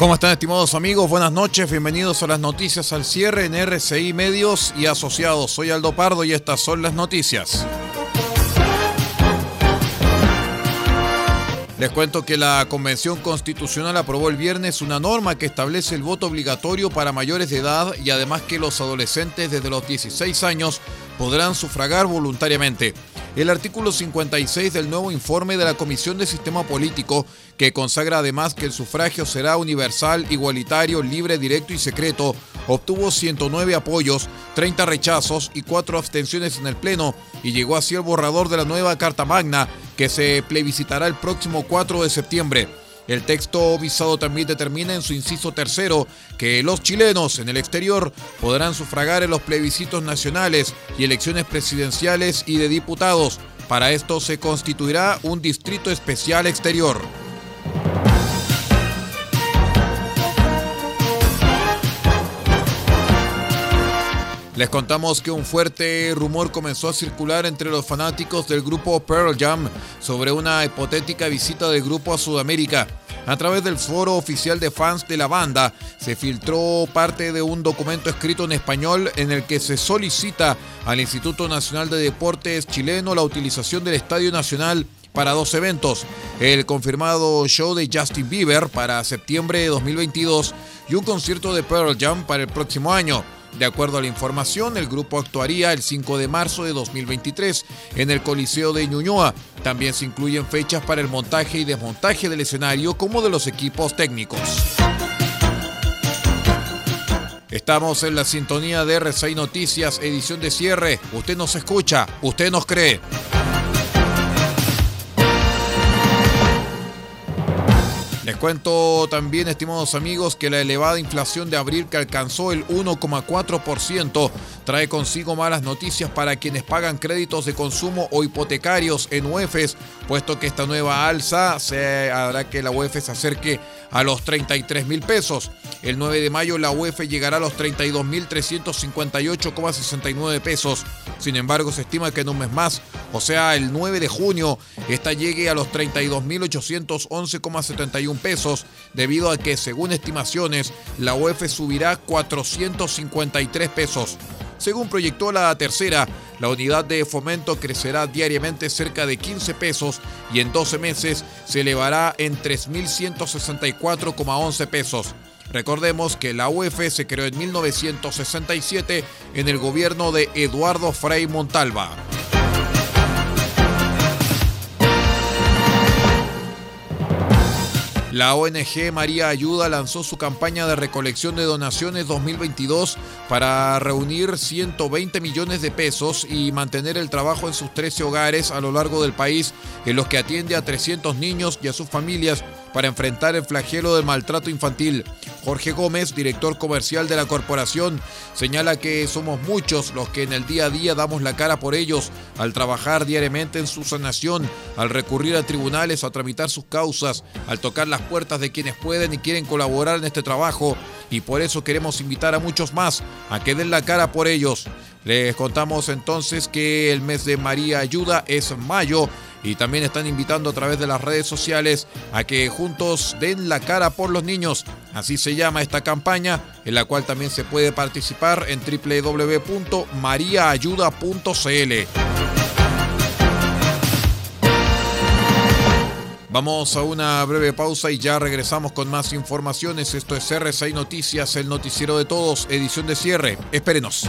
¿Cómo están estimados amigos? Buenas noches, bienvenidos a las noticias al cierre en RCI Medios y Asociados. Soy Aldo Pardo y estas son las noticias. Les cuento que la Convención Constitucional aprobó el viernes una norma que establece el voto obligatorio para mayores de edad y además que los adolescentes desde los 16 años podrán sufragar voluntariamente el artículo 56 del nuevo informe de la Comisión de Sistema Político, que consagra además que el sufragio será universal, igualitario, libre, directo y secreto, obtuvo 109 apoyos, 30 rechazos y 4 abstenciones en el Pleno y llegó así el borrador de la nueva Carta Magna que se plebiscitará el próximo 4 de septiembre. El texto visado también determina en su inciso tercero que los chilenos en el exterior podrán sufragar en los plebiscitos nacionales y elecciones presidenciales y de diputados. Para esto se constituirá un distrito especial exterior. Les contamos que un fuerte rumor comenzó a circular entre los fanáticos del grupo Pearl Jam sobre una hipotética visita del grupo a Sudamérica. A través del foro oficial de fans de la banda se filtró parte de un documento escrito en español en el que se solicita al Instituto Nacional de Deportes chileno la utilización del Estadio Nacional para dos eventos, el confirmado show de Justin Bieber para septiembre de 2022 y un concierto de Pearl Jam para el próximo año. De acuerdo a la información, el grupo actuaría el 5 de marzo de 2023 en el Coliseo de Ñuñoa. También se incluyen fechas para el montaje y desmontaje del escenario como de los equipos técnicos. Estamos en la sintonía de R6 Noticias, edición de cierre. Usted nos escucha, usted nos cree. Cuento también, estimados amigos, que la elevada inflación de abril que alcanzó el 1,4% trae consigo malas noticias para quienes pagan créditos de consumo o hipotecarios en UEFES, puesto que esta nueva alza se hará que la UEF se acerque a los 33 mil pesos. El 9 de mayo la UEF llegará a los 32 mil 358,69 pesos. Sin embargo, se estima que en un mes más, o sea, el 9 de junio, esta llegue a los 32 mil 811,71 pesos, debido a que, según estimaciones, la UEF subirá 453 pesos. Según proyectó la tercera, la unidad de fomento crecerá diariamente cerca de 15 pesos y en 12 meses se elevará en 3.164,11 pesos. Recordemos que la UEF se creó en 1967 en el gobierno de Eduardo Frei Montalva. La ONG María Ayuda lanzó su campaña de recolección de donaciones 2022 para reunir 120 millones de pesos y mantener el trabajo en sus 13 hogares a lo largo del país, en los que atiende a 300 niños y a sus familias para enfrentar el flagelo del maltrato infantil. Jorge Gómez, director comercial de la corporación, señala que somos muchos los que en el día a día damos la cara por ellos, al trabajar diariamente en su sanación, al recurrir a tribunales a tramitar sus causas, al tocar las puertas de quienes pueden y quieren colaborar en este trabajo, y por eso queremos invitar a muchos más a que den la cara por ellos. Les contamos entonces que el mes de María Ayuda es mayo y también están invitando a través de las redes sociales a que juntos den la cara por los niños. Así se llama esta campaña, en la cual también se puede participar en www.mariaayuda.cl. Vamos a una breve pausa y ya regresamos con más informaciones. Esto es R6 Noticias, el noticiero de todos, edición de cierre. Espérenos.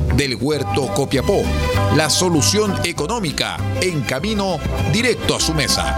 del Huerto Copiapó. La solución económica en camino directo a su mesa.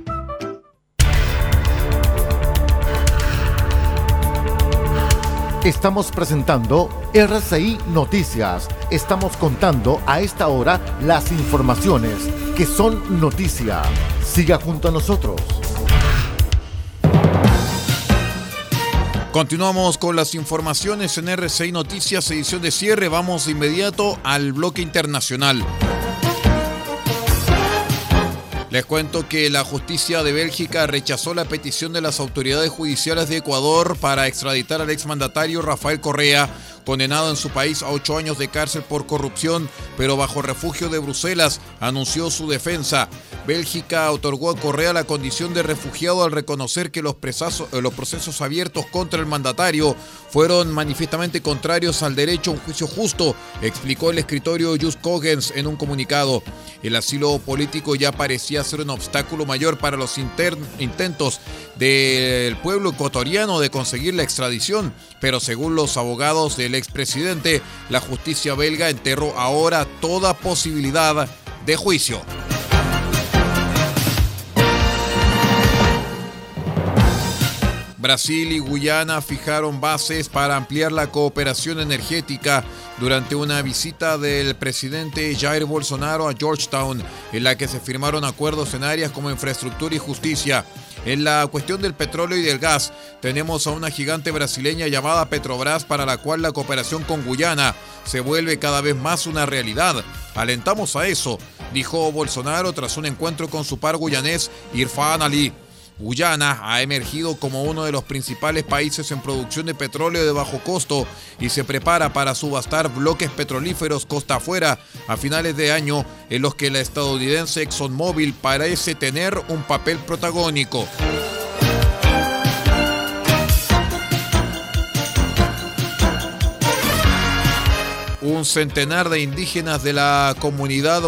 Estamos presentando RCI Noticias. Estamos contando a esta hora las informaciones que son noticia. Siga junto a nosotros. Continuamos con las informaciones en RCI Noticias, edición de cierre. Vamos de inmediato al bloque internacional. Les cuento que la justicia de Bélgica rechazó la petición de las autoridades judiciales de Ecuador para extraditar al exmandatario Rafael Correa, condenado en su país a ocho años de cárcel por corrupción, pero bajo refugio de Bruselas, anunció su defensa. Bélgica otorgó a Correa la condición de refugiado al reconocer que los, eh, procesos abiertos contra el mandatario fueron manifiestamente contrarios al derecho a un juicio justo, explicó el escritorio Just Cogens en un comunicado. El asilo político ya parecía ser un obstáculo mayor para los intentos del pueblo ecuatoriano de conseguir la extradición, pero según los abogados del expresidente, la justicia belga enterró ahora toda posibilidad de juicio. Brasil y Guyana fijaron bases para ampliar la cooperación energética durante una visita del presidente Jair Bolsonaro a Georgetown, en la que se firmaron acuerdos en áreas como infraestructura y justicia. En la cuestión del petróleo y del gas, tenemos a una gigante brasileña llamada Petrobras para la cual la cooperación con Guyana se vuelve cada vez más una realidad. Alentamos a eso, dijo Bolsonaro tras un encuentro con su par guyanés Irfan Ali. Guyana ha emergido como uno de los principales países en producción de petróleo de bajo costo y se prepara para subastar bloques petrolíferos costa afuera a finales de año en los que la estadounidense ExxonMobil parece tener un papel protagónico. Un centenar de indígenas de la comunidad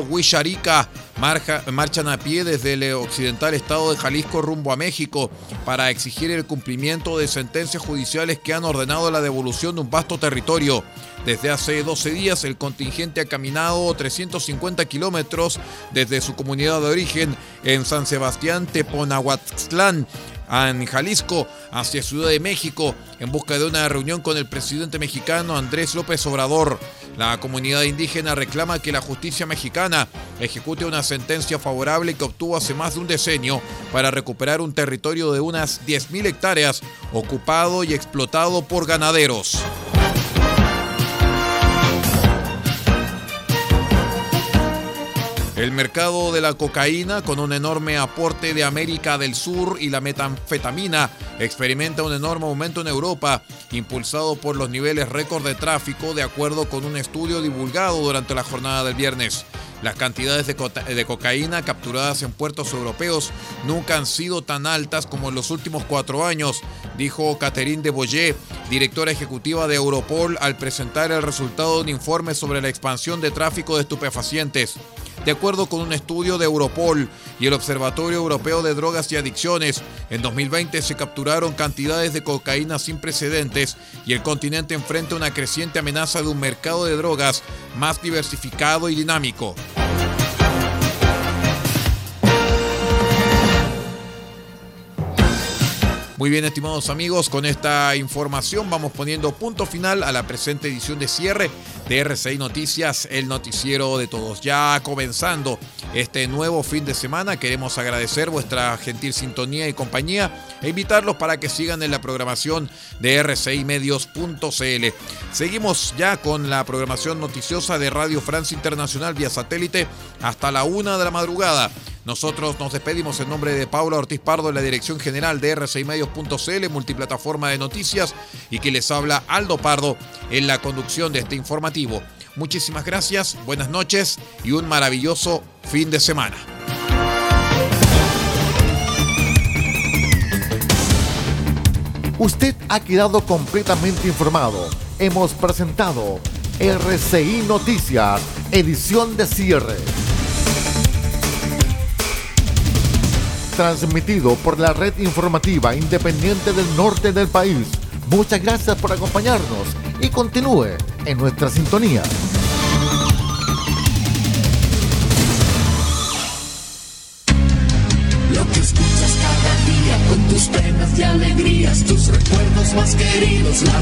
Marchan a pie desde el occidental estado de Jalisco rumbo a México para exigir el cumplimiento de sentencias judiciales que han ordenado la devolución de un vasto territorio. Desde hace 12 días el contingente ha caminado 350 kilómetros desde su comunidad de origen en San Sebastián Teponahuatlán en Jalisco hacia Ciudad de México en busca de una reunión con el presidente mexicano Andrés López Obrador. La comunidad indígena reclama que la justicia mexicana ejecute una sentencia favorable que obtuvo hace más de un decenio para recuperar un territorio de unas 10.000 hectáreas ocupado y explotado por ganaderos. El mercado de la cocaína, con un enorme aporte de América del Sur y la metanfetamina, experimenta un enorme aumento en Europa, impulsado por los niveles récord de tráfico, de acuerdo con un estudio divulgado durante la jornada del viernes. Las cantidades de, cocaína capturadas en puertos europeos nunca han sido tan altas como en los últimos cuatro años, dijo Catherine de Boyer, directora ejecutiva de Europol, al presentar el resultado de un informe sobre la expansión de tráfico de estupefacientes. De acuerdo con un estudio de Europol y el Observatorio Europeo de Drogas y Adicciones, en 2020 se capturaron cantidades de cocaína sin precedentes y el continente enfrenta una creciente amenaza de un mercado de drogas más diversificado y dinámico. Muy bien, estimados amigos, con esta información vamos poniendo punto final a la presente edición de cierre de RCI Noticias, el noticiero de todos. Ya comenzando este nuevo fin de semana, queremos agradecer vuestra gentil sintonía y compañía e invitarlos para que sigan en la programación de rcimedios.cl. Seguimos ya con la programación noticiosa de Radio Francia Internacional vía satélite hasta la una de la madrugada. Nosotros nos despedimos en nombre de Paula Ortiz Pardo en la dirección general de r6medios.cl, multiplataforma de noticias, y que les habla Aldo Pardo en la conducción de este informativo. Muchísimas gracias, buenas noches y un maravilloso fin de semana. Usted ha quedado completamente informado. Hemos presentado RCI Noticias, edición de cierre. Transmitido por la red informativa independiente del norte del país. Muchas gracias por acompañarnos y continúe en nuestra sintonía. Tus penas y alegrías, tus recuerdos más queridos, la